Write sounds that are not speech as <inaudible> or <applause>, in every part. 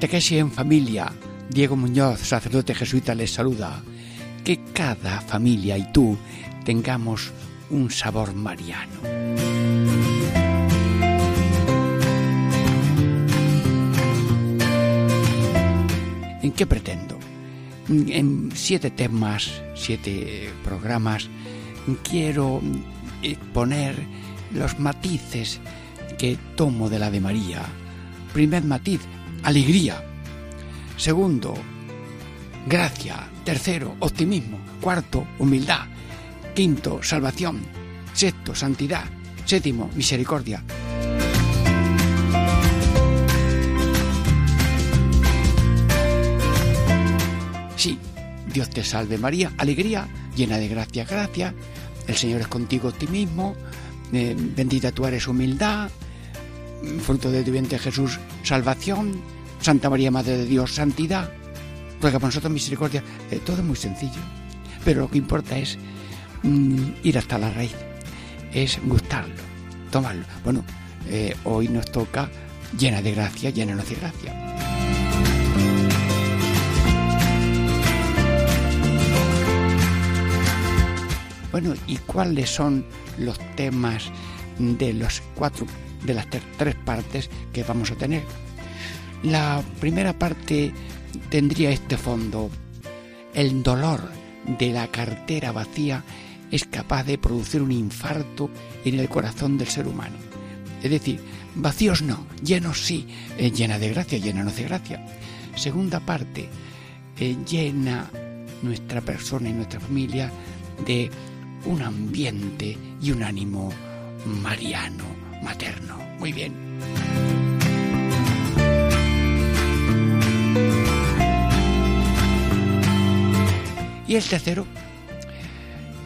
Catequesis en familia. Diego Muñoz, sacerdote jesuita, les saluda. Que cada familia y tú tengamos un sabor mariano. ¿En qué pretendo? En siete temas, siete programas, quiero poner los matices que tomo de la de María. Primer matiz, alegría. Segundo, gracia. Tercero, optimismo. Cuarto, humildad. Quinto, salvación. Sexto, santidad. Séptimo, misericordia. Sí, Dios te salve María, alegría, llena de gracia, gracia. El Señor es contigo, optimismo. Eh, bendita tú eres humildad fruto de tu vientre Jesús, salvación, Santa María Madre de Dios, santidad, ruega por nosotros misericordia, eh, todo muy sencillo, pero lo que importa es mm, ir hasta la raíz, es gustarlo, tomarlo. Bueno, eh, hoy nos toca llena de gracia, llénanos de gracia. Bueno, ¿y cuáles son los temas de los cuatro de las tres partes que vamos a tener. La primera parte tendría este fondo. El dolor de la cartera vacía es capaz de producir un infarto en el corazón del ser humano. Es decir, vacíos no, llenos sí, eh, llena de gracia, llena de gracia. Segunda parte, eh, llena nuestra persona y nuestra familia de un ambiente y un ánimo mariano, materno. Muy bien. Y el tercero,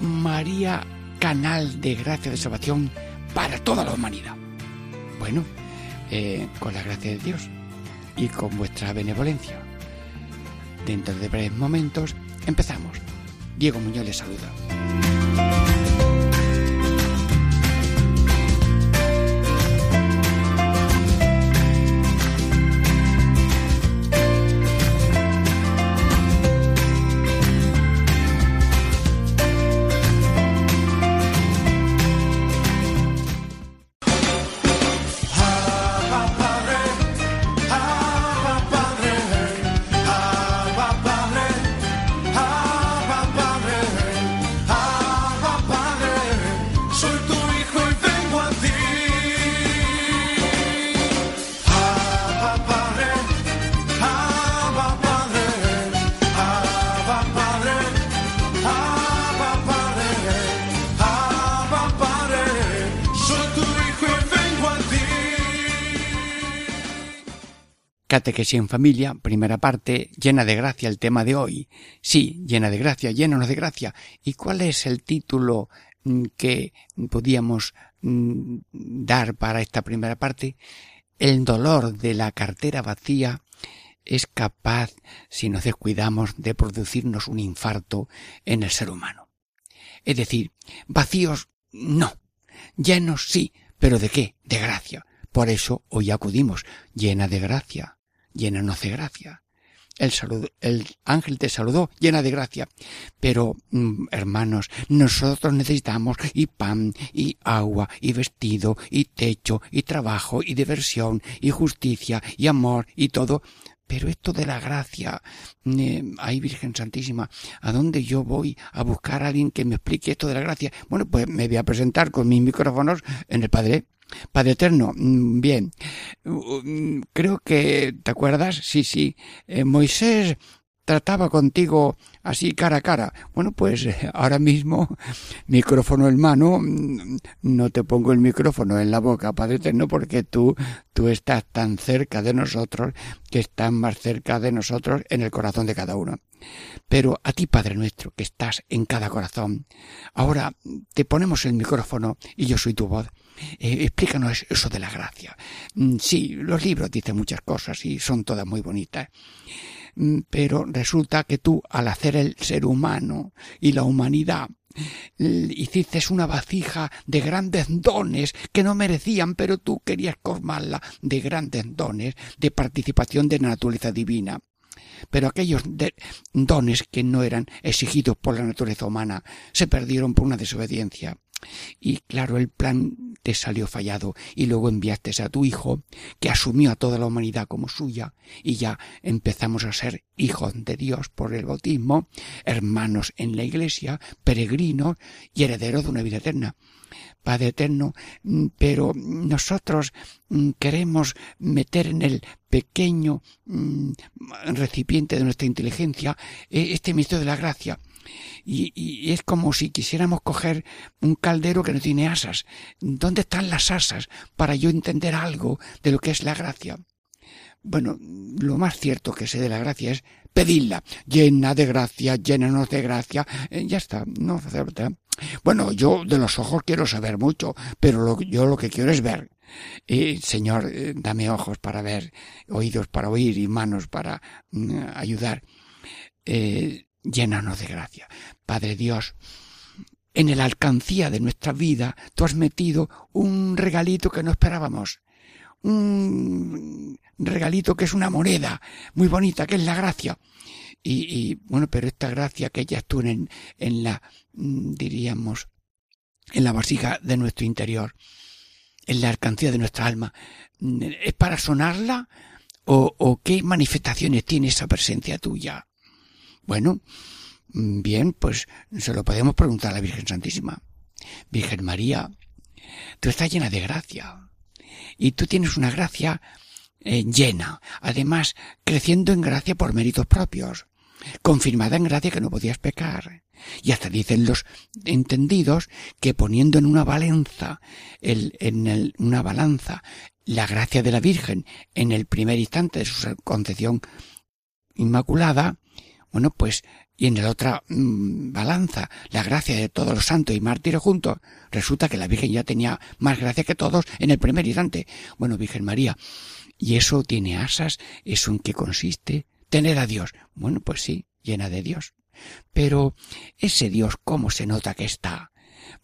María, canal de gracia de salvación para toda la humanidad. Bueno, eh, con la gracia de Dios y con vuestra benevolencia. Dentro de breves momentos empezamos. Diego Muñoz les saluda. Que si en familia, primera parte, llena de gracia el tema de hoy. Sí, llena de gracia, llénanos de gracia. ¿Y cuál es el título mm, que podíamos mm, dar para esta primera parte? El dolor de la cartera vacía es capaz, si nos descuidamos, de producirnos un infarto en el ser humano. Es decir, vacíos no, llenos sí, pero ¿de qué? De gracia. Por eso hoy acudimos, llena de gracia, llénanos de gracia. El, el ángel te saludó llena de gracia. Pero, mm, hermanos, nosotros necesitamos y pan, y agua, y vestido, y techo, y trabajo, y diversión, y justicia, y amor, y todo. Pero esto de la gracia, eh, ay Virgen Santísima, ¿a dónde yo voy a buscar a alguien que me explique esto de la gracia? Bueno, pues me voy a presentar con mis micrófonos en el Padre Padre Eterno, mm, bien. Mm, creo que, ¿te acuerdas? Sí, sí. Eh, Moisés trataba contigo así cara a cara. Bueno, pues ahora mismo, <laughs> micrófono en mano, mm, no te pongo el micrófono en la boca, Padre Eterno, porque tú, tú estás tan cerca de nosotros que estás más cerca de nosotros en el corazón de cada uno. Pero a ti, Padre nuestro, que estás en cada corazón, ahora te ponemos el micrófono y yo soy tu voz. Eh, explícanos eso de la gracia. Mm, sí, los libros dicen muchas cosas y son todas muy bonitas. Mm, pero resulta que tú, al hacer el ser humano y la humanidad, hiciste una vasija de grandes dones que no merecían, pero tú querías colmarla de grandes dones de participación de la naturaleza divina. Pero aquellos dones que no eran exigidos por la naturaleza humana se perdieron por una desobediencia. Y claro, el plan te salió fallado y luego enviaste a tu hijo que asumió a toda la humanidad como suya y ya empezamos a ser hijos de Dios por el bautismo, hermanos en la iglesia, peregrinos y herederos de una vida eterna. Padre eterno, mm, pero nosotros mm, queremos meter en el pequeño mm, recipiente de nuestra inteligencia eh, este misterio de la gracia y, es como si quisiéramos coger un caldero que no tiene asas. ¿Dónde están las asas para yo entender algo de lo que es la gracia? Bueno, lo más cierto que sé de la gracia es pedirla. Llena de gracia, llénanos de gracia. Eh, ya está, no hace Bueno, yo de los ojos quiero saber mucho, pero yo lo que quiero es ver. Eh, Señor, eh, dame ojos para ver, oídos para oír y manos para mm, ayudar. Eh, llénanos de gracia. Padre Dios, en el alcancía de nuestra vida tú has metido un regalito que no esperábamos. Un regalito que es una moneda muy bonita, que es la gracia. Y, bueno, pero esta gracia que ya tú en, en la, mm, diríamos, en la vasija de nuestro interior, en la alcancía de nuestra alma, mm, ¿es para sonarla? ¿O, o qué manifestaciones tiene esa presencia tuya? Bueno, mm, bien, pues se lo podemos preguntar a la Virgen Santísima. Virgen María, tú estás llena de gracia. Y tú tienes una gracia eh, llena, además creciendo en gracia por méritos propios, confirmada en gracia que no podías pecar. Y hasta dicen los entendidos que poniendo en una balanza, en una balanza, la gracia de la Virgen en el primer instante de su concepción inmaculada, bueno, pues, y en la otra mm, balanza, la gracia de todos los santos y mártires juntos, resulta que la Virgen ya tenía más gracia que todos en el primer instante. Bueno, Virgen María, ¿y eso tiene asas? ¿Eso en qué consiste? Tener a Dios. Bueno, pues sí, llena de Dios. Pero ese Dios, ¿cómo se nota que está?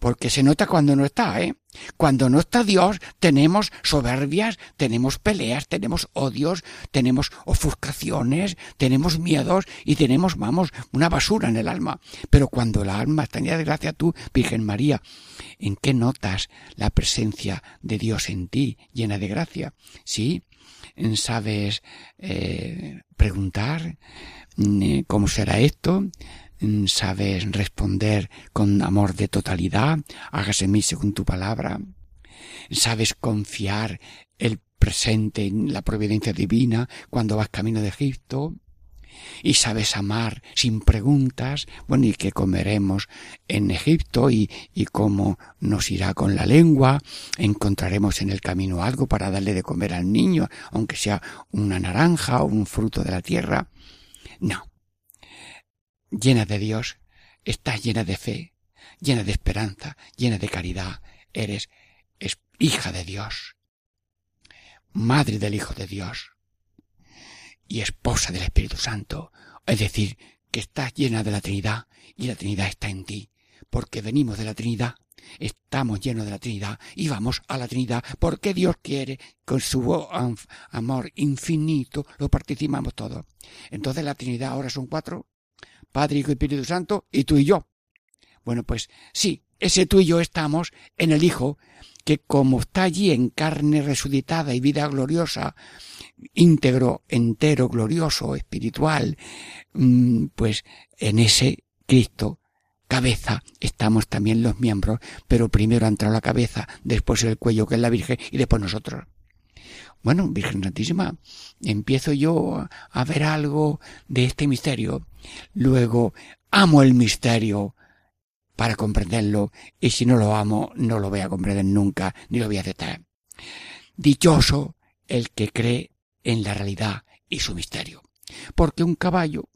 Porque se nota cuando no está, ¿eh? Cuando no está Dios, tenemos soberbias, tenemos peleas, tenemos odios, tenemos ofuscaciones, tenemos miedos y tenemos, vamos, una basura en el alma. Pero cuando la alma está llena de gracia, tú, Virgen María, ¿en qué notas la presencia de Dios en ti, llena de gracia? ¿Sí? ¿Sabes eh, preguntar? Eh, ¿Cómo será esto? Mm, sabes responder con amor de totalidad, hágase mí según tu palabra, sabes confiar el presente en la providencia divina cuando vas camino de Egipto, y sabes amar sin preguntas, bueno, y qué comeremos en Egipto y, y cómo nos irá con la lengua, encontraremos en el camino algo para darle de comer al niño, aunque sea una naranja o un fruto de la tierra. No, llena de Dios, estás llena de fe, llena de esperanza, llena de caridad, eres hija de Dios, madre del Hijo de Dios y esposa del Espíritu Santo, es decir, que estás llena de la Trinidad y la Trinidad está en ti, porque venimos de la Trinidad, estamos llenos de la Trinidad y vamos a la Trinidad porque Dios quiere, con su amor infinito, lo participamos todos. Entonces la Trinidad ahora son cuatro, Padre, Hijo y Espíritu Santo, y tú y yo. Bueno, pues sí, ese tú y yo estamos en el Hijo, que como está allí en carne resucitada y vida gloriosa, íntegro, entero, glorioso, espiritual, mm, pues en ese Cristo cabeza estamos también los miembros, pero primero ha entrado la cabeza, después el cuello que es la Virgen y después nosotros. Bueno, Virgen Santísima, empiezo yo a ver algo de este misterio. Luego, amo el misterio para comprenderlo y si no lo amo, no lo voy a comprender nunca ni lo voy a aceptar. Dichoso el que cree en la realidad y su misterio. Porque un caballo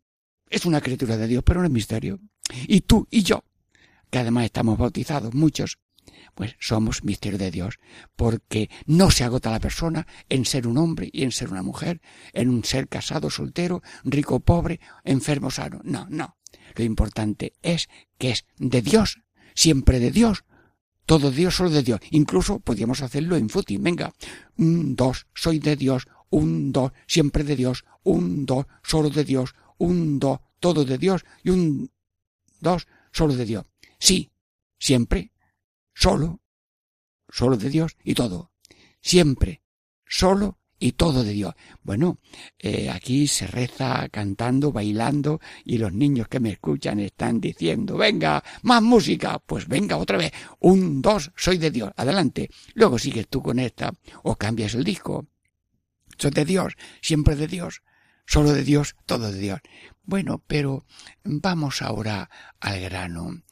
es una criatura de Dios, pero no es misterio. Y tú y yo, que además estamos bautizados muchos, pues somos misterio de Dios, porque no se agota la persona en ser un hombre y en ser una mujer, en un ser casado, soltero, rico, pobre, enfermo, sano. No, no. Lo importante es que es de Dios, siempre de Dios, todo Dios, solo de Dios. Incluso podríamos hacerlo en footing. Venga, un, dos, soy de Dios, un, dos, siempre de Dios, un, dos, solo de Dios, un, dos, todo de Dios y un, dos, solo de Dios. Sí, siempre, solo, solo de Dios y todo. Siempre, solo y todo de Dios. Bueno, eh, aquí se reza cantando, bailando y los niños que me escuchan están diciendo, venga, más música. Pues venga otra vez. Un, dos, soy de Dios. Adelante. Luego sigues tú con esta o cambias el disco. Soy de Dios, siempre de Dios, solo de Dios, todo de Dios. Bueno, pero vamos ahora al grano.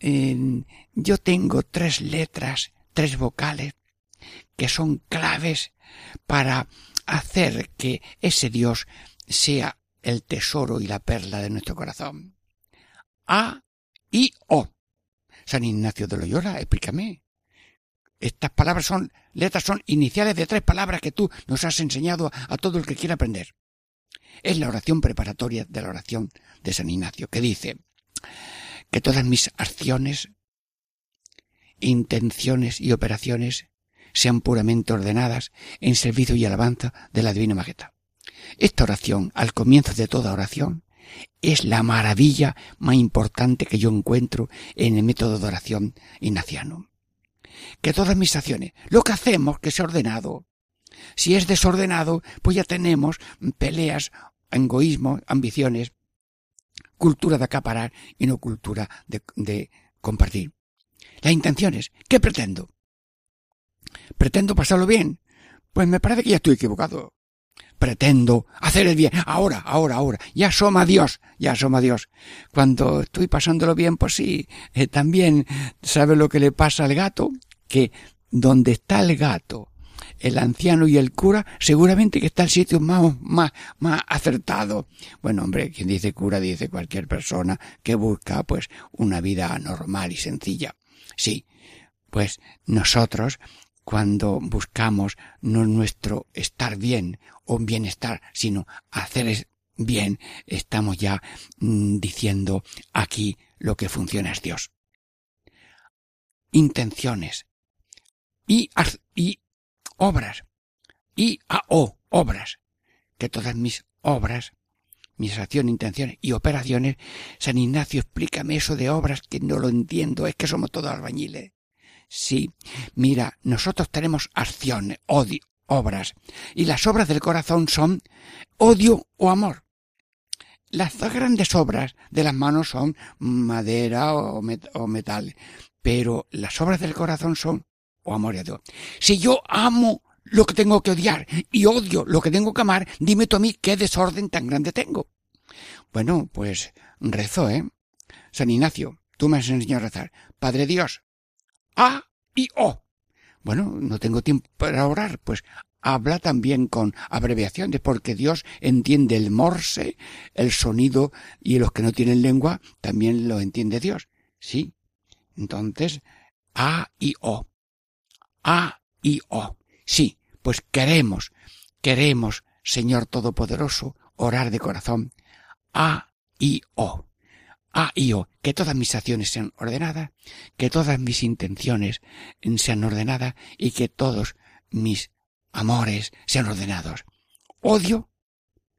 Yo tengo tres letras, tres vocales que son claves para hacer que ese Dios sea el tesoro y la perla de nuestro corazón. A y O. San Ignacio de Loyola, explícame. Estas palabras son, letras son iniciales de tres palabras que tú nos has enseñado a todo el que quiera aprender. Es la oración preparatoria de la oración de San Ignacio, que dice que todas mis acciones, intenciones y operaciones sean puramente ordenadas en servicio y alabanza de la Divina Majestad. Esta oración, al comienzo de toda oración, es la maravilla más importante que yo encuentro en el método de oración ignaciano. Que todas mis acciones, lo que hacemos, que sea ordenado. Si es desordenado, pues ya tenemos peleas, egoísmo, ambiciones, cultura de acaparar y no cultura de, de compartir. Las intenciones, ¿qué pretendo? ¿Pretendo pasarlo bien? Pues me parece que ya estoy equivocado. Pretendo hacer el bien. Ahora, ahora, ahora. Ya asoma Dios. Ya asoma Dios. Cuando estoy pasándolo bien, pues sí. Eh, también, ¿sabe lo que le pasa al gato? Que donde está el gato, el anciano y el cura, seguramente que está el sitio más, más, más acertado. Bueno, hombre, quien dice cura dice cualquier persona que busca, pues, una vida normal y sencilla. Sí, pues nosotros cuando buscamos no nuestro estar bien o bienestar, sino hacer bien, estamos ya mm, diciendo aquí lo que funciona es Dios. Intenciones y, y obras y a o obras, que todas mis obras, mis acciones, intenciones y operaciones, San Ignacio, explícame eso de obras que no lo entiendo, es que somos todos albañiles. Sí, mira, nosotros tenemos acciones, odio, obras, y las obras del corazón son odio o amor. Las dos grandes obras de las manos son madera o, metal, pero las obras del corazón son amor y odio. Si yo amo lo que tengo que odiar y odio lo que tengo que amar, dime tú a mí qué desorden tan grande tengo. Bueno, pues rezo, ¿eh? San Ignacio, tú me has enseñado a rezar. Padre Dios, a y O. Bueno, no tengo tiempo para orar, pues habla también con abreviaciones, porque Dios entiende el morse, el sonido, y los que no tienen lengua también lo entiende Dios. Sí. Entonces, A y O. A y O. Sí, pues queremos, queremos, Señor Todopoderoso, orar de corazón. A y O. A y O, que todas mis acciones sean ordenadas, que todas mis intenciones sean ordenadas y que todos mis amores sean ordenados. Odio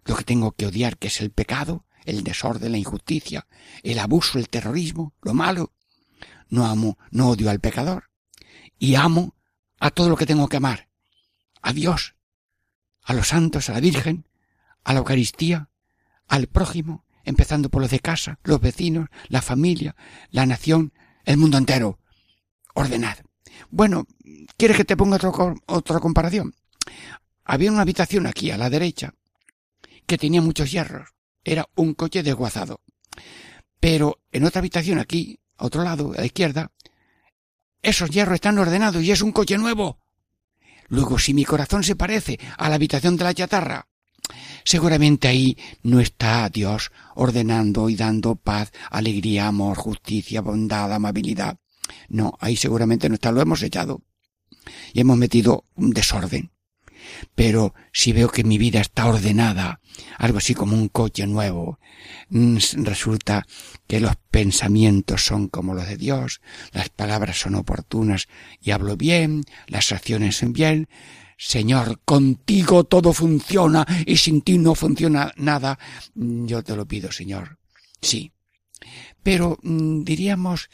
lo que tengo que odiar, que es el pecado, el desorden, la injusticia, el abuso, el terrorismo, lo malo. No amo, no odio al pecador. Y amo a todo lo que tengo que amar. A Dios, a los santos, a la Virgen, a la Eucaristía, al prójimo, empezando por los de casa, los vecinos, la familia, la nación, el mundo entero. Ordenad. Bueno, ¿quieres que te ponga otra comparación? había una habitación aquí a la derecha que tenía muchos hierros. Era un coche desguazado. Pero en otra habitación aquí, a otro lado, a la izquierda, esos hierros están ordenados y es un coche nuevo. Luego, si mi corazón se parece a la habitación de la chatarra, seguramente ahí no está Dios ordenando y dando paz, alegría, amor, justicia, bondad, amabilidad. No, ahí seguramente no está, lo hemos echado. Y hemos metido un desorden. Pero si veo que mi vida está ordenada, algo así como un coche nuevo, mm, resulta que los pensamientos son como los de Dios, las palabras son oportunas y hablo bien, las acciones son bien, Señor, contigo todo funciona y sin ti no funciona nada. Mm, yo te lo pido, Señor. Sí. Pero mm, diríamos,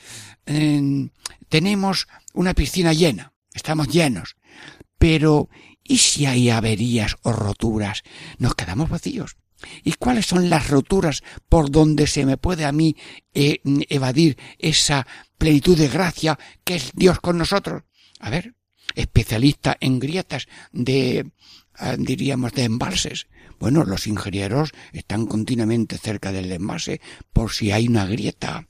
tenemos una piscina llena, estamos llenos, pero ¿y si hay averías o roturas? Nos quedamos vacíos. ¿Y cuáles son las roturas por donde se me puede a mí eh, evadir esa plenitud de gracia que es Dios con nosotros? A ver, especialista en grietas de, ah, diríamos, de embalses. Bueno, los ingenieros están continuamente cerca del embalse por si hay una grieta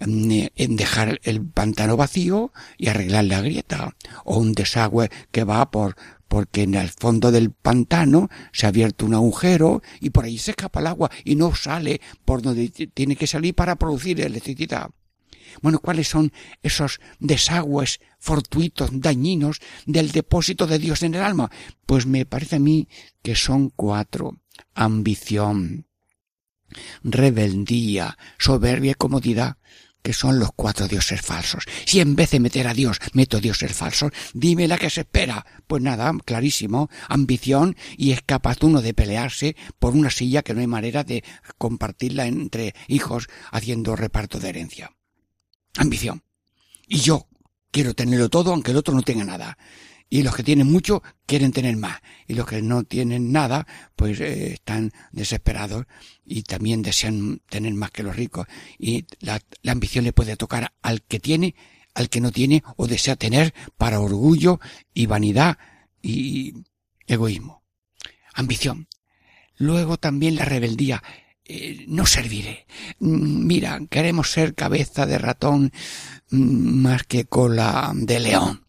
mm, en dejar el pantano vacío y arreglar la grieta o un desagüe que va por porque en el fondo del pantano se ha abierto un agujero y por ahí se escapa el agua y no sale por donde tiene que salir para producir electricidad. Bueno, ¿cuáles son esos desagües fortuitos, dañinos del depósito de Dios en el alma? Pues me parece a mí que son cuatro. Ambición, rebeldía, soberbia y comodidad que son los cuatro dioses falsos. Si en vez de meter a Dios meto dioses falsos, dime la que se espera. Pues nada, clarísimo, ambición y es capaz uno de pelearse por una silla que no hay manera de compartirla entre hijos haciendo reparto de herencia. Ambición. Y yo quiero tenerlo todo aunque el otro no tenga nada y los que tienen mucho quieren tener más. Y los que no tienen nada pues eh, están desesperados y también desean tener más que los ricos. Y la, la ambición le puede tocar al que tiene al que no tiene o desea tener para orgullo y vanidad y egoísmo. Ambición. Luego también la rebeldía eh, no serviré. Mm, mira, queremos ser cabeza de ratón mm, más que cola de león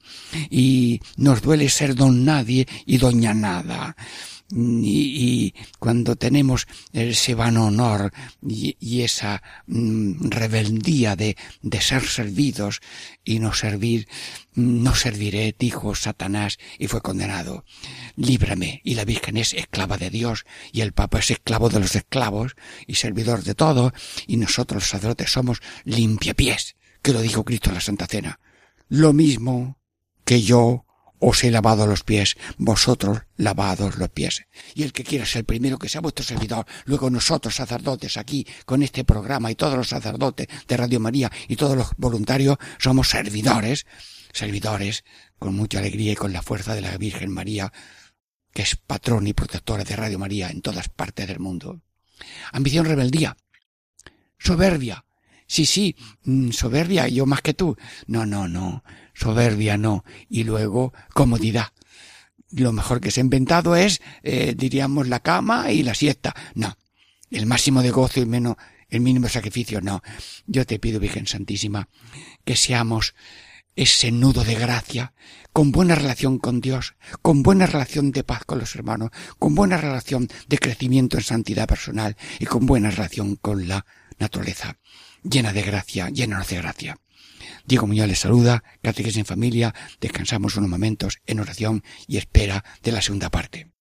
y nos duele ser don nadie y doña nada. Y, cuando tenemos ese vano honor y, esa mm, rebeldía de, de, ser servidos y no servir, no serviré, dijo Satanás y fue condenado. Líbrame. Y la Virgen es esclava de Dios y el Papa es esclavo de los esclavos y servidor de todo y nosotros los sacerdotes somos limpiapiés, que lo dijo Cristo en la Santa Cena. Lo mismo que yo os he lavado los pies, vosotros lavados los pies. Y el que quiera ser el primero que sea vuestro servidor, luego nosotros sacerdotes aquí con este programa y todos los sacerdotes de Radio María y todos los voluntarios somos servidores, servidores con mucha alegría y con la fuerza de la Virgen María, que es patrón y protectora de Radio María en todas partes del mundo. Ambición, rebeldía, soberbia. Sí, sí, mm, soberbia, yo más que tú. No, no, no soberbia no, y luego comodidad. Lo mejor que se ha inventado es, eh, diríamos, la cama y la siesta. No, el máximo de gozo y menos, el mínimo sacrificio, no. Yo te pido, Virgen Santísima, que seamos ese nudo de gracia, con buena relación con Dios, con buena relación de paz con los hermanos, con buena relación de crecimiento en santidad personal y con buena relación con la naturaleza, llena de gracia, llena de gracia. Diego Muñoz les saluda, Catequesis en Familia, descansamos unos momentos en oración y espera de la segunda parte.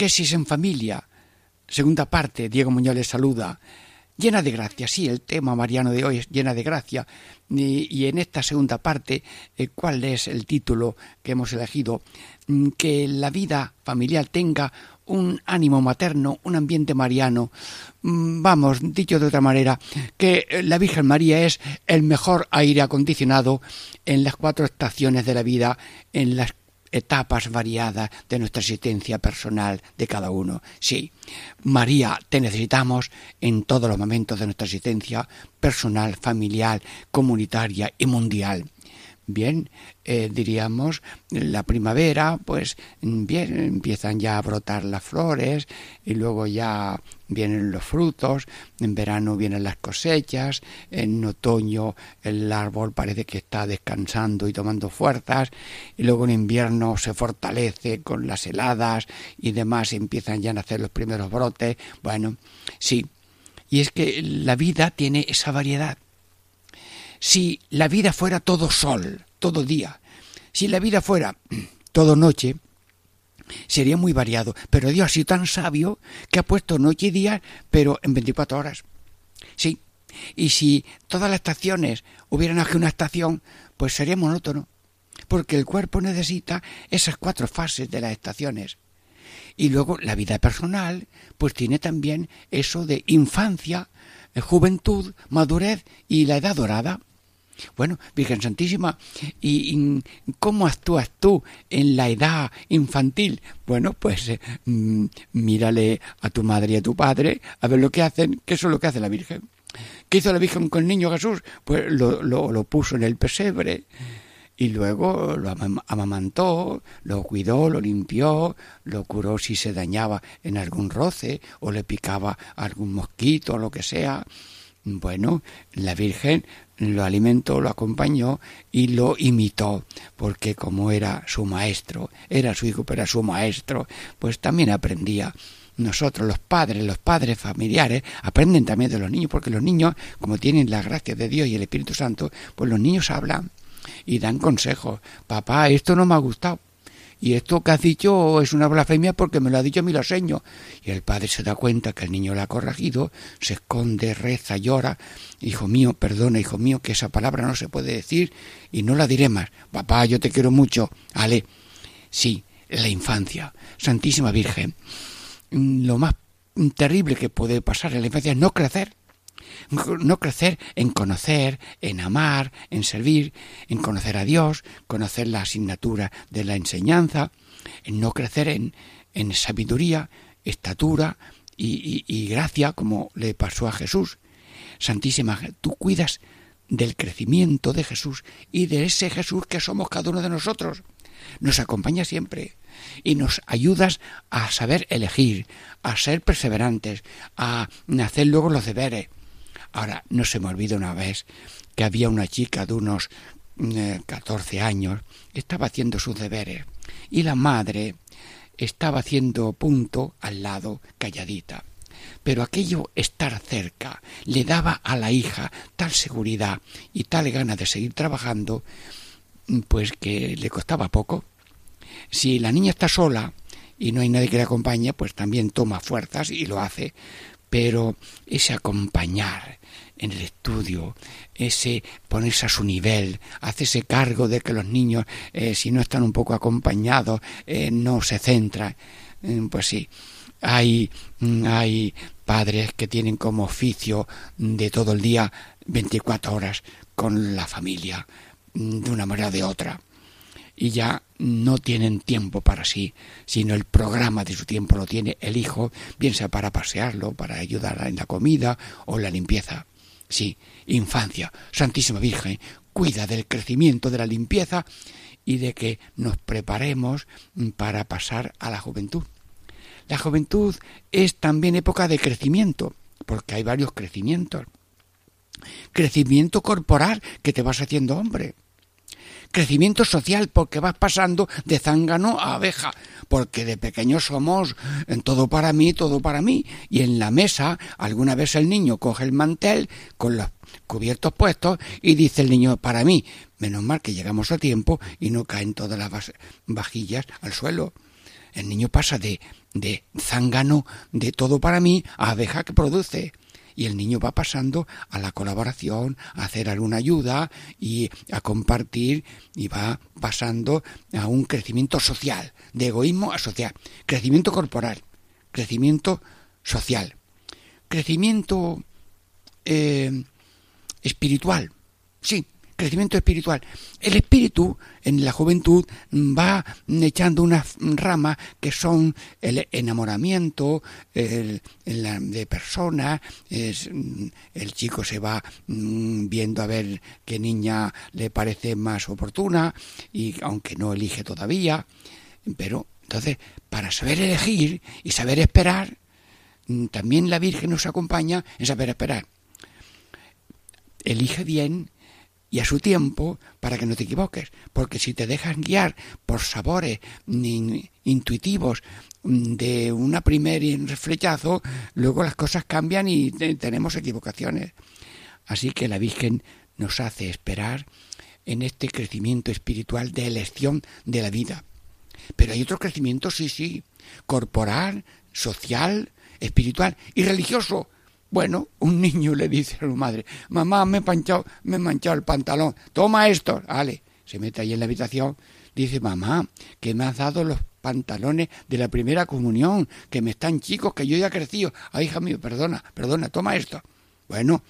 Catequesis en familia. Segunda parte, Diego Muñoz les saluda. Llena de gracia, sí, el tema mariano de hoy es llena de gracia. Y, en esta segunda parte, eh, ¿cuál es el título que hemos elegido? Mm, que la vida familiar tenga un ánimo materno, un ambiente mariano. Mm, vamos, dicho de otra manera, que la Virgen María es el mejor aire acondicionado en las cuatro estaciones de la vida, en las etapas variadas de nuestra existencia personal de cada uno. Sí, María, te necesitamos en todos los momentos de nuestra existencia personal, familiar, comunitaria y mundial. Bien, eh, diríamos, la primavera, pues bien, empiezan ya a brotar las flores y luego ya vienen los frutos, en verano vienen las cosechas, en otoño el árbol parece que está descansando y tomando fuerzas y luego en invierno se fortalece con las heladas y demás, empiezan ya a nacer los primeros brotes. Bueno, sí, y es que la vida tiene esa variedad si la vida fuera todo sol, todo día, si la vida fuera <clears throat> todo noche, sería muy variado. Pero Dios ha sido tan sabio que ha puesto noche y día, pero en 24 horas. Sí. Y si todas las estaciones hubieran aquí una estación, pues sería monótono. Porque el cuerpo necesita esas cuatro fases de las estaciones. Y luego la vida personal, pues tiene también eso de infancia, juventud, madurez y la edad dorada. Bueno, Virgen Santísima, ¿y, cómo actúas tú en la edad infantil? Bueno, pues eh, mm, mírale a tu madre y a tu padre a ver lo que hacen, que eso es lo que hace la Virgen. ¿Qué hizo la Virgen con el niño Jesús? Pues lo, lo, lo puso en el pesebre y luego lo amamantó, lo cuidó, lo limpió, lo curó si se dañaba en algún roce o le picaba algún mosquito o lo que sea. Bueno, la Virgen lo alimentó, lo acompañó y lo imitó, porque como era su maestro, era su hijo, pero era su maestro, pues también aprendía. Nosotros, los padres, los padres familiares, aprenden también de los niños, porque los niños, como tienen la gracia de Dios y el Espíritu Santo, pues los niños hablan y dan consejos. Papá, esto no me ha gustado y esto que has dicho es una blasfemia porque me lo ha dicho mi seño. Y el padre se da cuenta que el niño le ha corregido, se esconde, reza, llora. Hijo mío, perdona, hijo mío, que esa palabra no se puede decir y no la diré más. Papá, yo te quiero mucho. Ale, sí, la infancia. Santísima Virgen, lo más terrible que puede pasar en la infancia es no crecer no crecer en conocer, en amar, en servir, en conocer a Dios, conocer la asignatura de la enseñanza, en no crecer en, en sabiduría, estatura y, gracia como le pasó a Jesús. Santísima, tú cuidas del crecimiento de Jesús y de ese Jesús que somos cada uno de nosotros. Nos acompaña siempre y nos ayudas a saber elegir, a ser perseverantes, a hacer luego los deberes, Ahora, no se me olvida una vez que había una chica de unos eh, catorce 14 años, estaba haciendo sus deberes y la madre estaba haciendo punto al lado, calladita. Pero aquello estar cerca le daba a la hija tal seguridad y tal gana de seguir trabajando, pues que le costaba poco. Si la niña está sola y no hay nadie que la acompañe, pues también toma fuerzas y lo hace, pero ese acompañar en el estudio, ese ponerse a su nivel, hacerse cargo de que los niños, eh, si no están un poco acompañados, eh, no se centran. Eh, pues sí, hay, mm, hay padres que tienen como oficio de todo el día 24 horas con la familia, mm, de una manera o de otra y ya no tienen tiempo para sí, sino el programa de su tiempo lo tiene el hijo, bien sea para pasearlo, para ayudar en la comida o la limpieza. Sí, infancia, Santísima Virgen, cuida del crecimiento de la limpieza y de que nos preparemos para pasar a la juventud. La juventud es también época de crecimiento, porque hay varios crecimientos. Crecimiento corporal, que te vas haciendo hombre crecimiento social porque vas pasando de zángano a abeja, porque de pequeños somos en todo para mí, todo para mí, y en la mesa alguna vez el niño coge el mantel con los cubiertos puestos y dice el niño para mí, menos mal que llegamos a tiempo y no caen todas las vajillas al suelo. El niño pasa de, de zángano de todo para mí a abeja que produce y el niño va pasando a la colaboración, a hacer alguna ayuda y a compartir y va pasando a un crecimiento social, de egoísmo a social, crecimiento corporal, crecimiento social, crecimiento eh, espiritual, sí, crecimiento espiritual. El espíritu en la juventud va echando unas ramas que son el enamoramiento el, de personas, el chico se va mm, viendo a ver qué niña le parece más oportuna y aunque no elige todavía, pero entonces para saber elegir y saber esperar, mm, también la Virgen nos acompaña en saber esperar. Elige bien y a su tiempo para que no te equivoques, porque si te dejas guiar por sabores intuitivos de una primer flechazo, luego las cosas cambian y tenemos equivocaciones. Así que la Virgen nos hace esperar en este crecimiento espiritual de elección de la vida. Pero hay otro crecimiento, sí, sí, corporal, social, espiritual y religioso bueno, un niño le dice a su madre, mamá, me he, panchado, me he manchado el pantalón, toma esto, vale, se mete ahí en la habitación, dice, mamá, que me has dado los pantalones de la primera comunión, que me están chicos, que yo ya he crecido, ay, hija mío, perdona, perdona, toma esto. Bueno,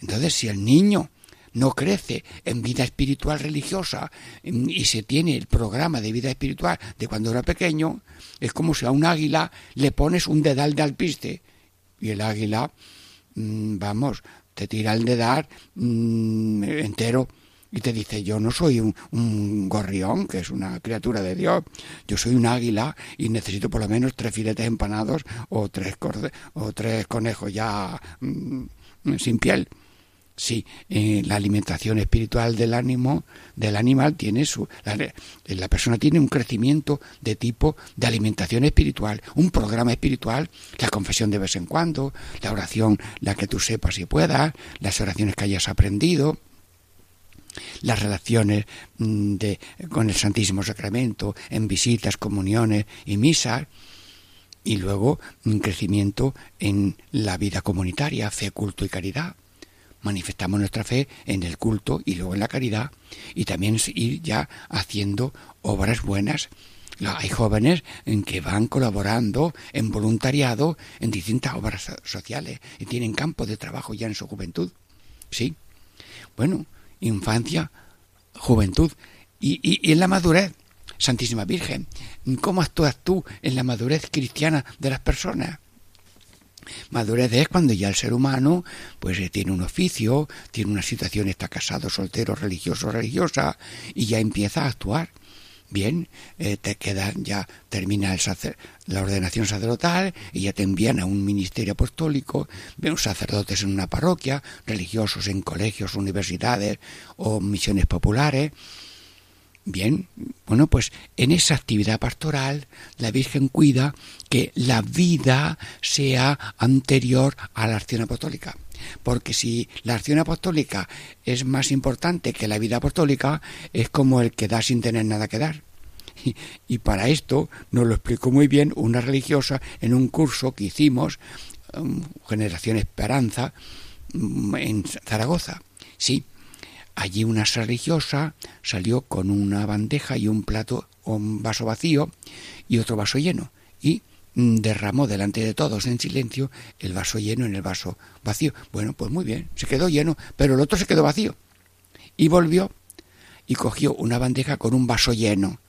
entonces si el niño no crece en vida espiritual religiosa y se tiene el programa de vida espiritual de cuando era pequeño, es como si a un águila le pones un dedal de alpiste y el águila, mm, vamos, te tira el dedar mm, entero y te dice, yo no soy un, gorrión, que es una criatura de Dios, yo soy un águila y necesito por lo menos tres filetes empanados o tres, o tres conejos ya mm, sin piel. Sí, eh, la alimentación espiritual del ánimo, del animal tiene su la, la, persona tiene un crecimiento de tipo de alimentación espiritual, un programa espiritual, la confesión de vez en cuando, la oración, la que tú sepas y puedas, las oraciones que hayas aprendido, las relaciones mm, de, con el Santísimo Sacramento, en visitas, comuniones y misas, y luego un crecimiento en la vida comunitaria, fe, culto y caridad manifestamos nuestra fe en el culto y luego en la caridad y también ir ya haciendo obras buenas. Hay jóvenes en que van colaborando en voluntariado en distintas obras sociales y tienen campo de trabajo ya en su juventud. Sí. Bueno, infancia, juventud y, y, y en la madurez. Santísima Virgen, ¿cómo actúas tú en la madurez cristiana de las personas? Madurez es cuando ya el ser humano pues eh, tiene un oficio, tiene una situación, está casado, soltero, religioso, religiosa y ya empieza a actuar. Bien, eh, te queda, ya termina el la ordenación sacerdotal y ya te envían a un ministerio apostólico, ven sacerdotes en una parroquia, religiosos en colegios, universidades o misiones populares Bien, bueno, pues en esa actividad pastoral la Virgen cuida que la vida sea anterior a la acción apostólica. Porque si la acción apostólica es más importante que la vida apostólica, es como el que da sin tener nada que dar. Y, para esto nos lo explicó muy bien una religiosa en un curso que hicimos, um, Generación Esperanza, um, en Zaragoza. Sí, Allí una religiosa salió con una bandeja y un plato, un vaso vacío y otro vaso lleno, y derramó delante de todos en silencio el vaso lleno en el vaso vacío. Bueno, pues muy bien, se quedó lleno, pero el otro se quedó vacío. Y volvió y cogió una bandeja con un vaso lleno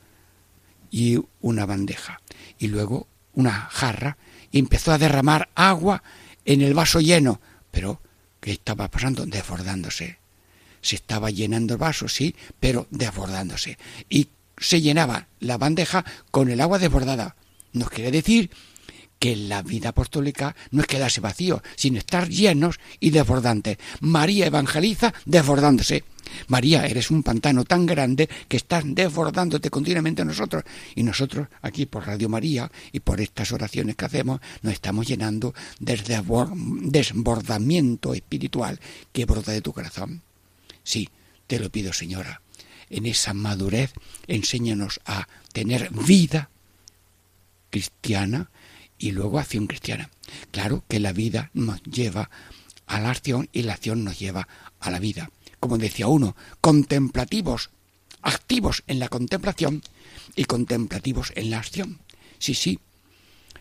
y una bandeja, y luego una jarra, y empezó a derramar agua en el vaso lleno, pero ¿qué estaba pasando? Desbordándose se estaba llenando el vaso, sí, pero desbordándose. Y se llenaba la bandeja con el agua desbordada. Nos quiere decir que la vida apostólica no es quedarse vacío, sino estar llenos y desbordantes. María evangeliza desbordándose. María, eres un pantano tan grande que estás desbordándote continuamente a nosotros. Y nosotros, aquí por Radio María y por estas oraciones que hacemos, nos estamos llenando desde desbordamiento espiritual que brota de tu corazón. Sí, te lo pido, Señora. En esa madurez, enséñanos a tener vida cristiana y luego acción cristiana. Claro que la vida nos lleva a la acción y la acción nos lleva a la vida. Como decía uno, contemplativos, activos en la contemplación y contemplativos en la acción. Sí, sí,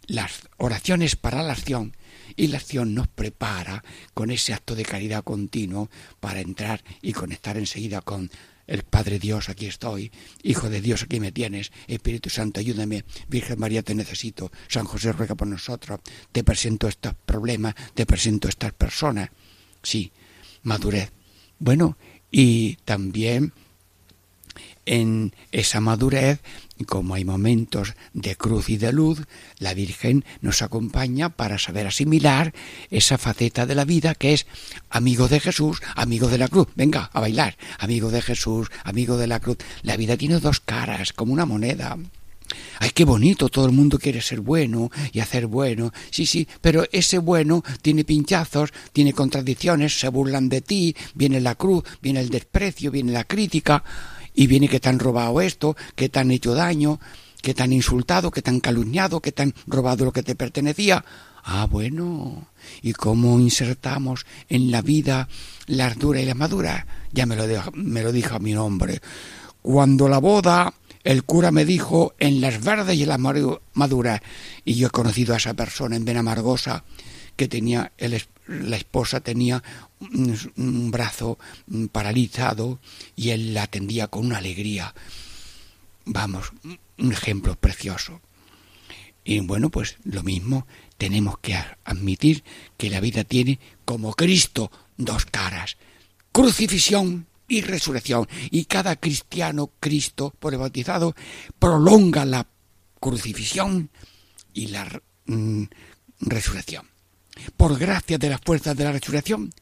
las oraciones para la acción y la acción nos prepara con ese acto de caridad continuo para entrar y conectar enseguida con el Padre Dios, aquí estoy, Hijo de Dios, aquí me tienes, Espíritu Santo, ayúdame, Virgen María, te necesito, San José ruega por nosotros, te presento estos problemas, te presento estas personas. Sí, madurez. Bueno, y también en esa madurez, como hay momentos de cruz y de luz, la Virgen nos acompaña para saber asimilar esa faceta de la vida que es amigo de Jesús, amigo de la cruz. Venga, a bailar, amigo de Jesús, amigo de la cruz. La vida tiene dos caras, como una moneda. Ay, qué bonito, todo el mundo quiere ser bueno y hacer bueno. Sí, sí, pero ese bueno tiene pinchazos, tiene contradicciones, se burlan de ti, viene la cruz, viene el desprecio, viene la crítica y viene que te han robado esto, que te han hecho daño, que te han insultado, que te han calumniado, que te han robado lo que te pertenecía. Ah, bueno. ¿Y cómo insertamos en la vida la ardura y la madura? Ya me lo, me lo dijo a mi nombre. Cuando la boda, el cura me dijo en las verdes y en las maduras, y yo he conocido a esa persona en Benamargosa, que tenía la esposa tenía un brazo paralizado y él la atendía con una alegría. Vamos, un ejemplo precioso. Y bueno, pues lo mismo tenemos que admitir que la vida tiene como Cristo dos caras, crucifixión y resurrección. Y cada cristiano, Cristo, por el bautizado, prolonga la crucifixión y la mm, resurrección. Por gracia de las fuerzas de la resurrección,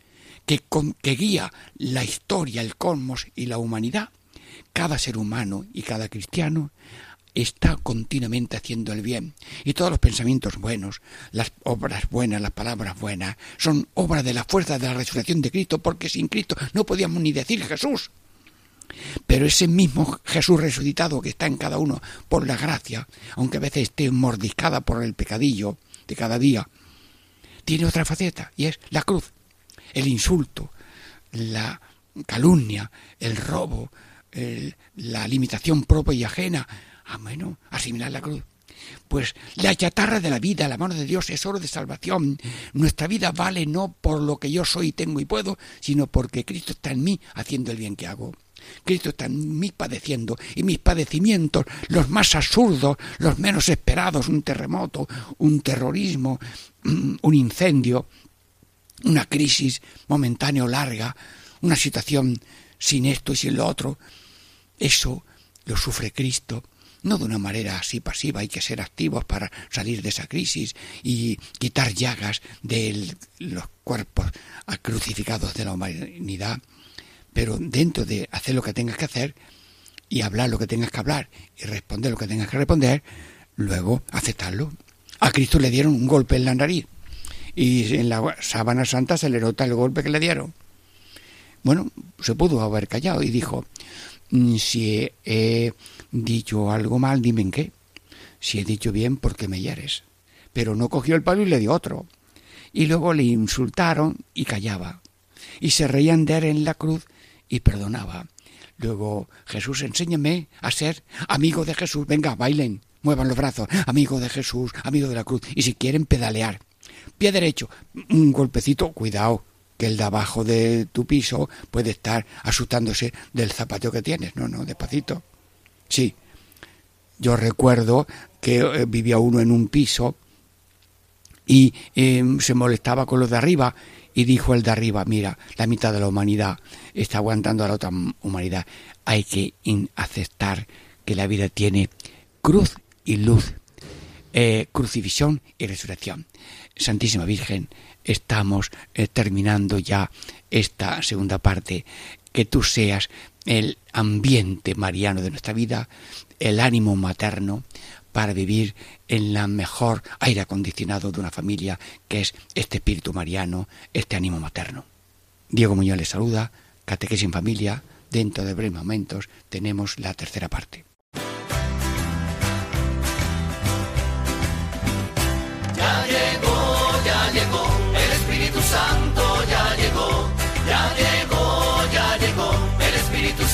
que, guía la historia, el cosmos y la humanidad, cada ser humano y cada cristiano está continuamente haciendo el bien. Y todos los pensamientos buenos, las obras buenas, las palabras buenas, son obra de la fuerza de la resurrección de Cristo, porque sin Cristo no podíamos ni decir Jesús. Pero ese mismo Jesús resucitado que está en cada uno por la gracia, aunque a veces esté mordiscada por el pecadillo de cada día, tiene otra faceta y es la cruz el insulto, la calumnia, el robo, la limitación propia y ajena. Ah, bueno, asimilar la cruz. Pues la chatarra de la vida, la mano de Dios, es oro de salvación. Nuestra vida vale no por lo que yo soy, tengo y puedo, sino porque Cristo está en mí haciendo el bien que hago. Cristo está en mí padeciendo y mis padecimientos, los más absurdos, los menos esperados, un terremoto, un terrorismo, <clears throat> un incendio, una crisis momentánea o larga, una situación sin esto y sin lo otro, eso lo sufre Cristo, no de una manera así pasiva, hay que ser activos para salir de esa crisis y quitar llagas de los cuerpos crucificados de la humanidad, pero dentro de hacer lo que tengas que hacer y hablar lo que tengas que hablar y responder lo que tengas que responder, luego aceptarlo. A Cristo le dieron un golpe en la nariz, y en la sábana santa se le nota el golpe que le dieron. Bueno, se pudo haber callado y dijo, mm, si he dicho algo mal, dime en qué. Si he dicho bien, ¿por qué me hieres? Pero no cogió el palo y le dio otro. Y luego le insultaron y callaba. Y se reían de él en la cruz y perdonaba. Luego, Jesús, enséñame a ser amigo de Jesús. Venga, bailen, muevan los brazos. Amigo de Jesús, amigo de la cruz. Y si quieren pedalear, Pie derecho, un golpecito, cuidado, que el de abajo de tu piso puede estar asustándose del zapateo que tienes. No, no, despacito. Sí. Yo recuerdo que eh, vivía uno en un piso y em, se molestaba con los de arriba y dijo el de arriba, mira, la mitad de la humanidad está aguantando a la otra humanidad. Hay que aceptar que la vida tiene cruz y luz, eh, crucifixión y resurrección. Santísima Virgen, estamos eh, terminando ya esta segunda parte. Que tú seas el ambiente mariano de nuestra vida, el ánimo materno para vivir en la mejor aire acondicionado de una familia que es este espíritu mariano, este ánimo materno. Diego Muñoz les saluda, Catequesis en Familia, dentro de breves momentos tenemos la tercera parte. Ya llegó, ya llegó el Espíritu Santo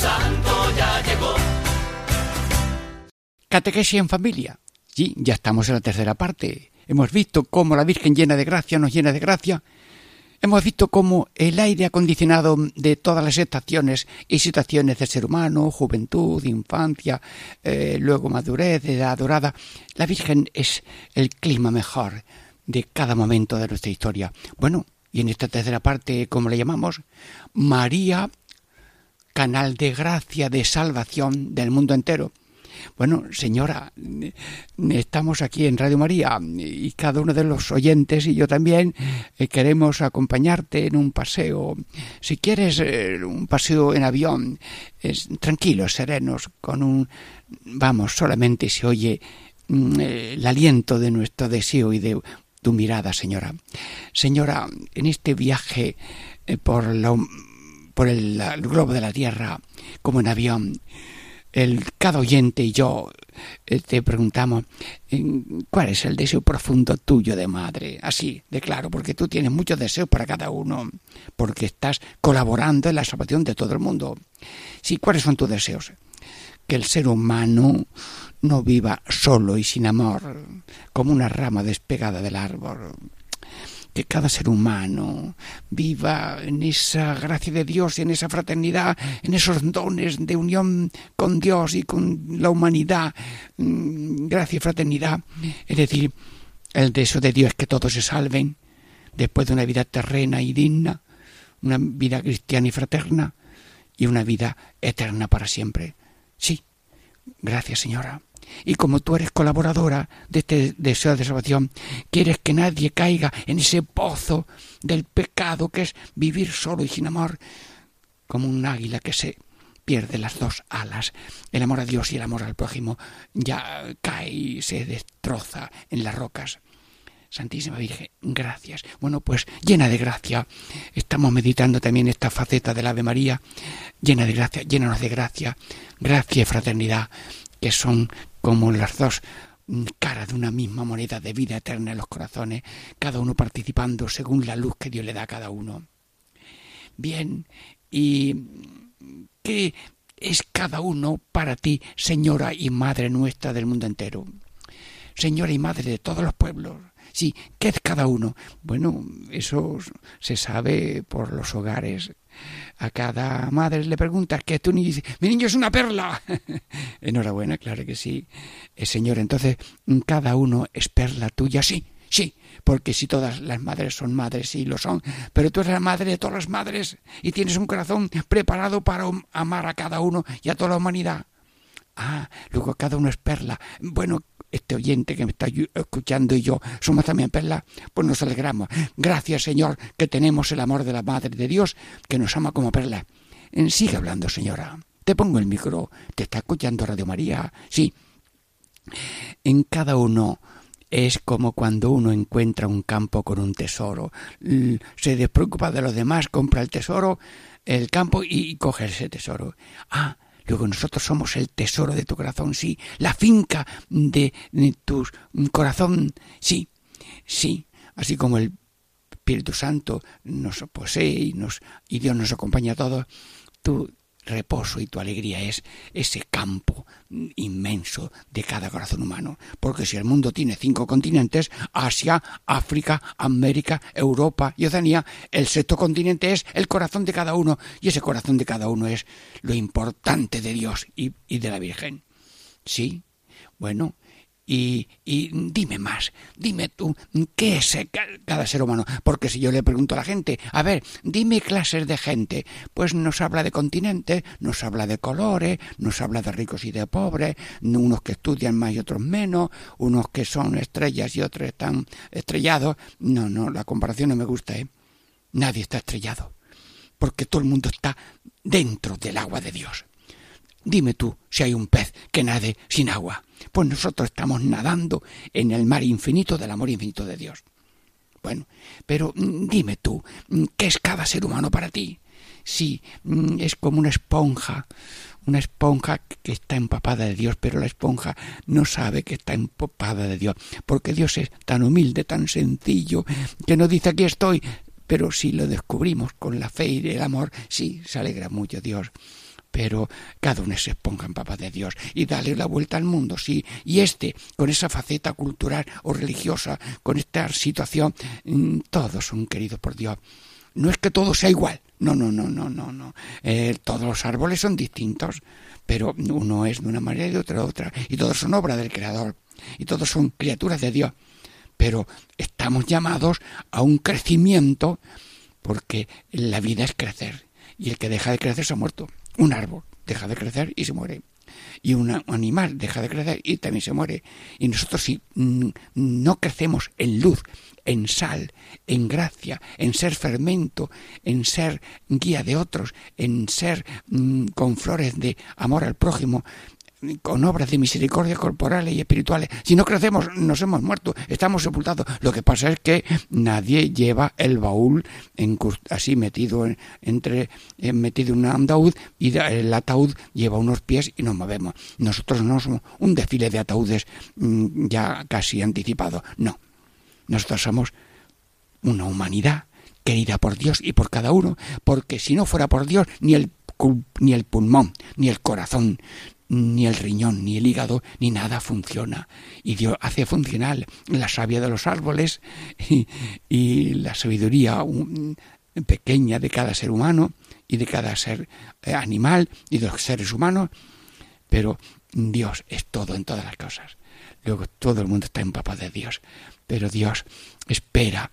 Santo ya llegó. Catequesis en familia. Sí, ya estamos en la tercera parte. Hemos visto cómo la Virgen llena de gracia nos llena de gracia. Hemos visto cómo el aire acondicionado de todas las estaciones y situaciones del ser humano, juventud, infancia, eh, luego madurez, edad dorada, la Virgen es el clima mejor de cada momento de nuestra historia. Bueno, y en esta tercera parte, ¿cómo le llamamos? María, canal de gracia, de salvación del mundo entero. Bueno, señora, estamos aquí en Radio María y cada uno de los oyentes y yo también eh, queremos acompañarte en un paseo. Si quieres eh, un paseo en avión, es, tranquilos, serenos, con un... Vamos, solamente se oye mm, eh, el aliento de nuestro deseo y de tu mirada, señora. Señora, en este viaje eh, por, la, por el, globo de la Tierra, como en avión, el, cada oyente y yo eh, te preguntamos cuál es el deseo profundo tuyo de madre, así de claro, porque tú tienes muchos deseos para cada uno, porque estás colaborando en la salvación de todo el mundo. Sí, ¿cuáles son tus deseos? Que el ser humano no viva solo y sin amor, como una rama despegada del árbol, que cada ser humano viva en esa gracia de Dios y en esa fraternidad, en esos dones de unión con Dios y con la humanidad, mm, gracia y fraternidad. Es decir, el deseo de Dios es que todos se salven después de una vida terrena y digna, una vida cristiana y fraterna y una vida eterna para siempre. Sí, gracias Señora. Y como tú eres colaboradora de este deseo de salvación, quieres que nadie caiga en ese pozo del pecado que es vivir solo y sin amor, como un águila que se pierde las dos alas. El amor a Dios y el amor al prójimo ya cae y se destroza en las rocas. Santísima Virgen, gracias. Bueno, pues llena de gracia. Estamos meditando también esta faceta del Ave María, llena de gracia, llénanos de gracia, gracia y fraternidad, que son como las dos caras de una misma moneda de vida eterna en los corazones, cada uno participando según la luz que Dios le da a cada uno. Bien, ¿y qué es cada uno para ti, Señora y Madre nuestra del mundo entero? Señora y Madre de todos los pueblos. Sí, ¿qué es cada uno? Bueno, eso se sabe por los hogares a cada madre le preguntas que tú ni dices, mi niño es una perla. <laughs> Enhorabuena, claro que sí. Eh, señor, entonces, cada uno es perla tuya, sí, sí, porque si todas las madres son madres, sí lo son, pero tú eres la madre de todas las madres y tienes un corazón preparado para amar a cada uno y a toda la humanidad. Ah, luego cada uno es perla. Bueno, este oyente que me está escuchando y yo somos también perlas, pues nos alegramos. Gracias, Señor, que tenemos el amor de la Madre de Dios, que nos ama como perla. Sigue hablando, señora. Te pongo el micro. ¿Te está escuchando Radio María? Sí. En cada uno es como cuando uno encuentra un campo con un tesoro. Se despreocupa de los demás, compra el tesoro, el campo y coge ese tesoro. Ah, Luego nosotros somos el tesoro de tu corazón, sí, la finca de, tu corazón, sí, sí, así como el Espíritu Santo nos posee y, nos, y Dios nos acompaña a todos, tú reposo y tu alegría es ese campo inmenso de cada corazón humano. Porque si el mundo tiene cinco continentes, Asia, África, América, Europa y Oceanía, el sexto continente es el corazón de cada uno y ese corazón de cada uno es lo importante de Dios y, y de la Virgen. Sí, bueno, y, dime más, dime tú, ¿qué es cada ser humano? Porque si yo le pregunto a la gente, a ver, dime clases de gente, pues nos habla de continentes, nos habla de colores, nos habla de ricos y de pobres, unos que estudian más y otros menos, unos que son estrellas y otros están estrellados. No, no, la comparación no me gusta, ¿eh? Nadie está estrellado, porque todo el mundo está dentro del agua de Dios. Dime tú si hay un pez que nade sin agua. Pues nosotros estamos nadando en el mar infinito del amor infinito de Dios. Bueno, pero mm, dime tú, mm, ¿qué es cada ser humano para ti? Sí, mm, es como una esponja, una esponja que está empapada de Dios, pero la esponja no sabe que está empapada de Dios, porque Dios es tan humilde, tan sencillo, que no dice aquí estoy, pero si lo descubrimos con la fe y el amor, sí, se alegra mucho Dios pero cada uno se ponga en papa de Dios y dale la vuelta al mundo, sí. Y este, con esa faceta cultural o religiosa, con esta situación, mm, todos son queridos por Dios. No es que todo sea igual, no, no, no, no, no, no. Eh, todos los árboles son distintos, pero uno es de una manera y otro de otra, y todos son obra del Creador, y todos son criaturas de Dios. Pero estamos llamados a un crecimiento porque la vida es crecer, y el que deja de crecer se ha muerto. Un árbol deja de crecer y se muere. Y un animal deja de crecer y también se muere. Y nosotros si no crecemos en luz, en sal, en gracia, en ser fermento, en ser guía de otros, en ser mm, con flores de amor al prójimo, con obras de misericordia corporales y espirituales. Si no crecemos, nos hemos muerto, estamos sepultados. Lo que pasa es que nadie lleva el baúl así metido entre eh, metido en un ataúd y el ataúd lleva unos pies y nos movemos. Nosotros no somos un desfile de ataúdes mm, ya casi anticipado. No. Nosotros somos una humanidad querida por Dios y por cada uno, porque si no fuera por Dios, ni el ni el pulmón, ni el corazón, ni el riñón, ni el hígado, ni nada funciona. Y Dios hace funcionar la savia de los árboles y, la sabiduría pequeña de cada ser humano y de cada ser eh, animal y de los seres humanos. Pero Dios es todo en todas las cosas. Luego todo el mundo está empapado de Dios. Pero Dios espera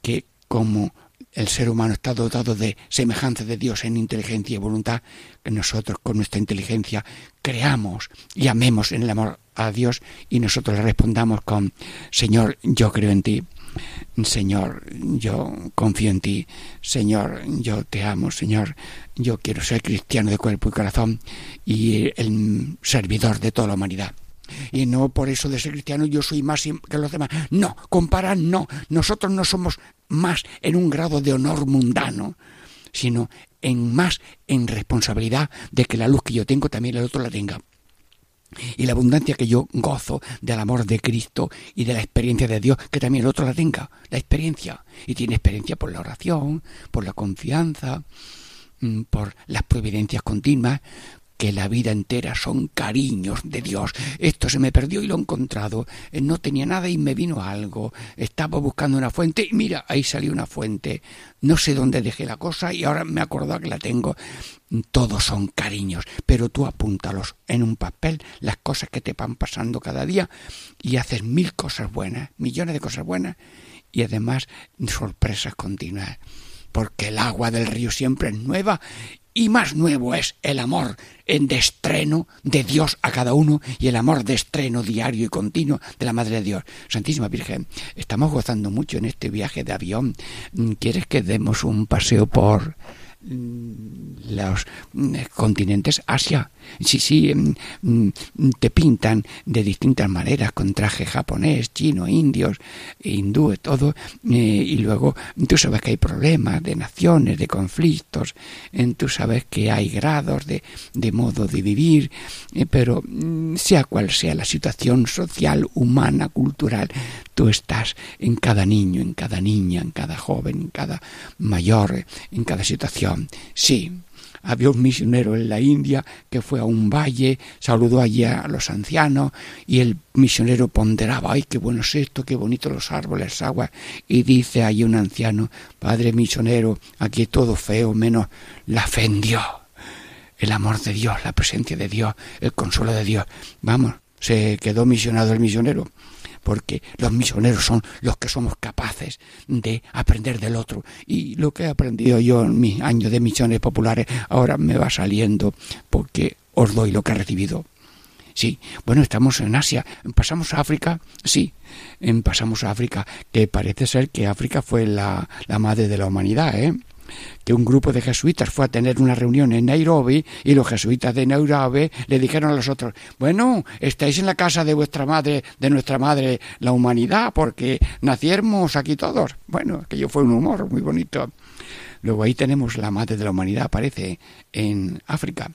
que como el ser humano está dotado de semejanza de Dios en inteligencia y voluntad, que nosotros con nuestra inteligencia creamos y amemos en el amor a Dios y nosotros le respondamos con Señor, yo creo en ti. Señor, yo confío en ti. Señor, yo te amo. Señor, yo quiero ser cristiano de cuerpo y corazón y el servidor de toda la humanidad y no por eso de ser cristiano yo soy más que los demás. No, comparar no. Nosotros no somos más en un grado de honor mundano, sino en más en responsabilidad de que la luz que yo tengo también el otro la tenga. Y la abundancia que yo gozo del amor de Cristo y de la experiencia de Dios, que también el otro la tenga, la experiencia. Y tiene experiencia por la oración, por la confianza, mm, por las providencias continuas, que la vida entera son cariños de Dios. Esto se me perdió y lo he encontrado. Eh, no tenía nada y me vino algo. Estaba buscando una fuente y mira, ahí salió una fuente. No sé dónde dejé la cosa y ahora me he que la tengo. Todos son cariños, pero tú apúntalos en un papel, las cosas que te van pasando cada día y haces mil cosas buenas, millones de cosas buenas y además sorpresas continuas porque el agua del río siempre es nueva y más nuevo es el amor en de estreno de Dios a cada uno y el amor de estreno diario y continuo de la Madre de Dios. Santísima Virgen, estamos gozando mucho en este viaje de avión. ¿Quieres que demos un paseo por los mm, continentes Asia. Sí, sí, mm, te pintan de distintas maneras, con traje japonés, chino, indios, hindú, todo, eh, y luego tú sabes que hay problemas de naciones, de conflictos, eh, tú sabes que hay grados de, de modo de vivir, eh, pero sea cual sea la situación social, humana, cultural, tú estás en cada niño, en cada niña, en cada joven, en cada mayor, en cada situación. Sí, había un misionero en la India que fue a un valle, saludó allí a los ancianos y el misionero ponderaba, ay, qué bueno es esto, qué bonito los árboles, agua, y dice allí un anciano, padre misionero, aquí todo feo menos la fe en Dios, el amor de Dios, la presencia de Dios, el consuelo de Dios. Vamos, se quedó misionado el misionero porque los misioneros son los que somos capaces de aprender del otro. Y lo que he aprendido yo en mis años de misiones populares ahora me va saliendo porque os doy lo que he recibido. Sí, bueno, estamos en Asia. ¿Pasamos a África? Sí, pasamos a África, que parece ser que África fue la, la madre de la humanidad, ¿eh? Que un grupo de jesuitas fue a tener una reunión en Nairobi y los jesuitas de Nairobi le dijeron a los otros, bueno, estáis en la casa de vuestra madre, de nuestra madre, la humanidad, porque naciermos aquí todos. Bueno, aquello fue un humor muy bonito. Luego ahí tenemos la madre de la humanidad, aparece en África.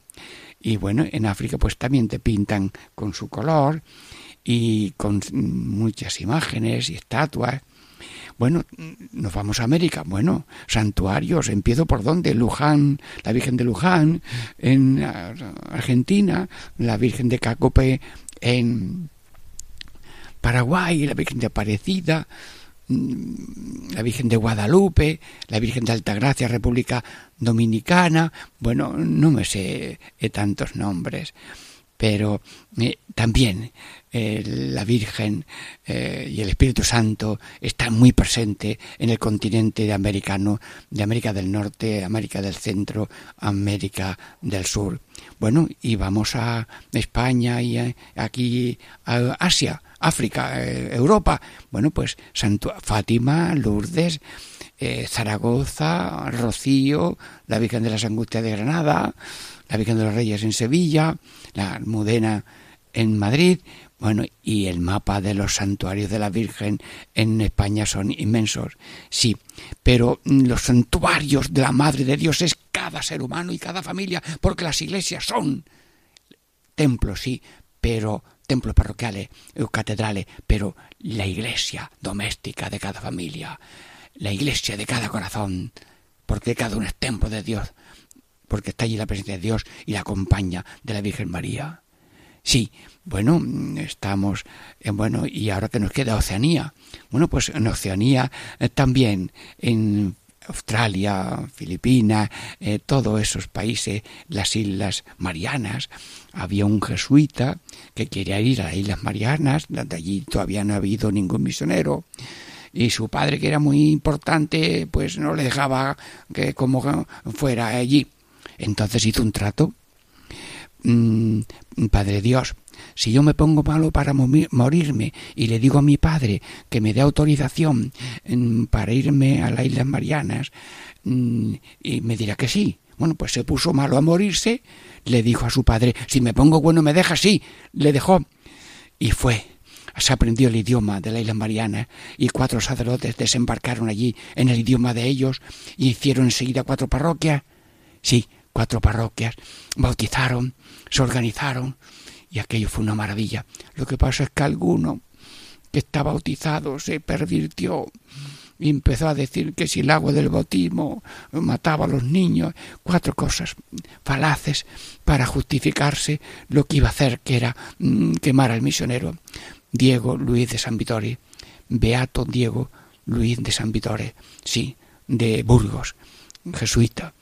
Y bueno, en África pues también te pintan con su color y con muchas imágenes y estatuas bueno, nos vamos a América. Bueno, santuarios. Empiezo por dónde? Luján, la Virgen de Luján, en Argentina, la Virgen de Cacope en Paraguay, la Virgen de Aparecida, mm, la Virgen de Guadalupe, la Virgen de Altagracia, República Dominicana. Bueno, no me sé tantos nombres pero eh, también eh, la Virgen eh, y el Espíritu Santo están muy presentes en el continente americano, de América del Norte, América del Centro, América del Sur. Bueno, y vamos a España y aquí a Asia, África, Europa. Bueno, pues Santo, Fátima, Lourdes, Zaragoza, Rocío, la Virgen de las Angustias de Granada, la Virgen de los Reyes en Sevilla, la Almudena en Madrid, bueno, y el mapa de los santuarios de la Virgen en España son inmensos, sí, pero los santuarios de la Madre de Dios es cada ser humano y cada familia, porque las iglesias son templos, sí, pero templos parroquiales, catedrales, pero la iglesia doméstica de cada familia, la iglesia de cada corazón, porque cada uno es templo de Dios, porque está allí la presencia de Dios y la acompaña de la Virgen María. Sí, bueno, estamos, en, bueno, y ahora que nos queda Oceanía. Bueno, pues en Oceanía eh, también, en Australia, Filipinas, eh, todos esos países, las Islas Marianas, había un jesuita que quería ir a las Islas Marianas, donde allí todavía no ha habido ningún misionero, y su padre, que era muy importante, pues no le dejaba que como fuera allí. Entonces hizo un trato. Mm, padre Dios, si yo me pongo malo para morirme y le digo a mi padre que me dé autorización mm, para irme a las Islas Marianas, mm, y me dirá que sí. Bueno, pues se puso malo a morirse, le dijo a su padre, si me pongo bueno me deja, sí, le dejó. Y fue, se aprendió el idioma de las Islas Marianas y cuatro sacerdotes desembarcaron allí en el idioma de ellos y hicieron enseguida cuatro parroquias. Sí, cuatro parroquias, bautizaron, se organizaron y aquello fue una maravilla. Lo que pasa es que alguno que está bautizado se pervirtió y empezó a decir que si el agua del bautismo mataba a los niños, cuatro cosas falaces para justificarse lo que iba a hacer, que era mm, quemar al misionero. Diego Luis de San Vitore, Beato Diego Luis de San Vitore, sí, de Burgos, jesuita,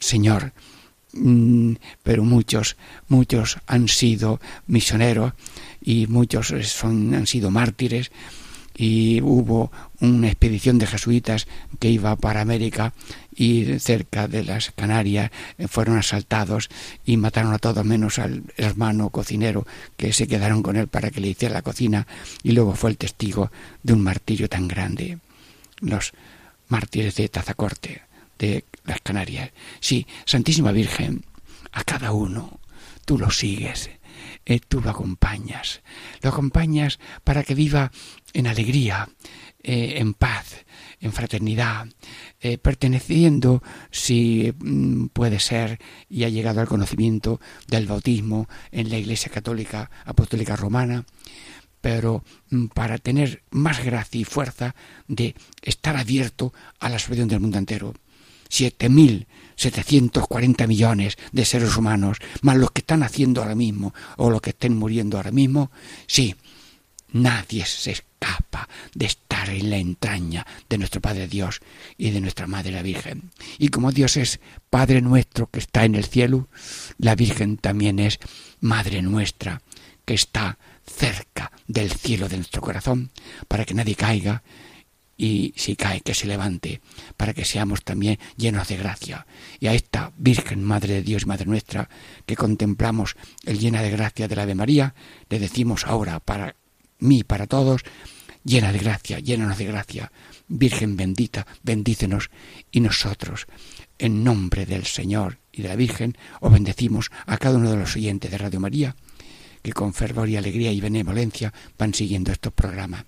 Señor, mm, pero muchos, muchos han sido misioneros y muchos son, han sido mártires y hubo una expedición de jesuitas que iba para América y cerca de las Canarias fueron asaltados y mataron a todos menos al hermano cocinero que se quedaron con él para que le hiciera la cocina y luego fue el testigo de un martirio tan grande. Los mártires de Tazacorte de las Canarias. Sí, Santísima Virgen, a cada uno tú lo sigues, eh, tú lo acompañas, lo acompañas para que viva en alegría, eh, en paz, en fraternidad, eh, perteneciendo, si mm, puede ser, y ha llegado al conocimiento del bautismo en la Iglesia Católica Apostólica Romana, pero mm, para tener más gracia y fuerza de estar abierto a la salvación del mundo entero. Siete mil 740 millones de seres humanos, más los que están haciendo ahora mismo o los que estén muriendo ahora mismo, sí, nadie se escapa de estar en la entraña de nuestro Padre Dios y de nuestra Madre la Virgen. Y como Dios es Padre nuestro que está en el cielo, la Virgen también es Madre nuestra que está cerca del cielo de nuestro corazón, para que nadie caiga y si cae que se levante, para que seamos también llenos de gracia. Y a esta Virgen Madre de Dios y Madre nuestra, que contemplamos el llena de gracia de la Ave María, le decimos ahora para mí, para todos, llena de gracia, llénanos de gracia, Virgen bendita, bendícenos y nosotros, en nombre del Señor y de la Virgen, os bendecimos a cada uno de los oyentes de Radio María, que con fervor y alegría y benevolencia van siguiendo estos programas.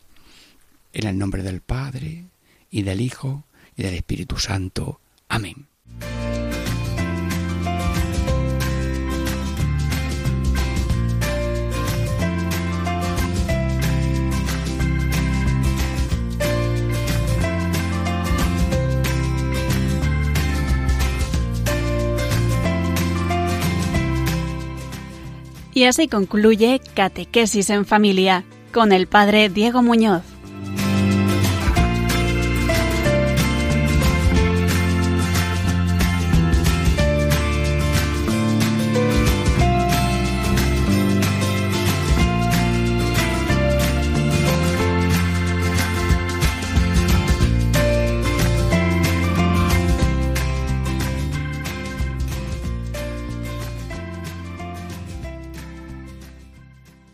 En el nombre del Padre, y del Hijo, y del Espíritu Santo. Amén. Y así concluye Catequesis en Familia con el Padre Diego Muñoz.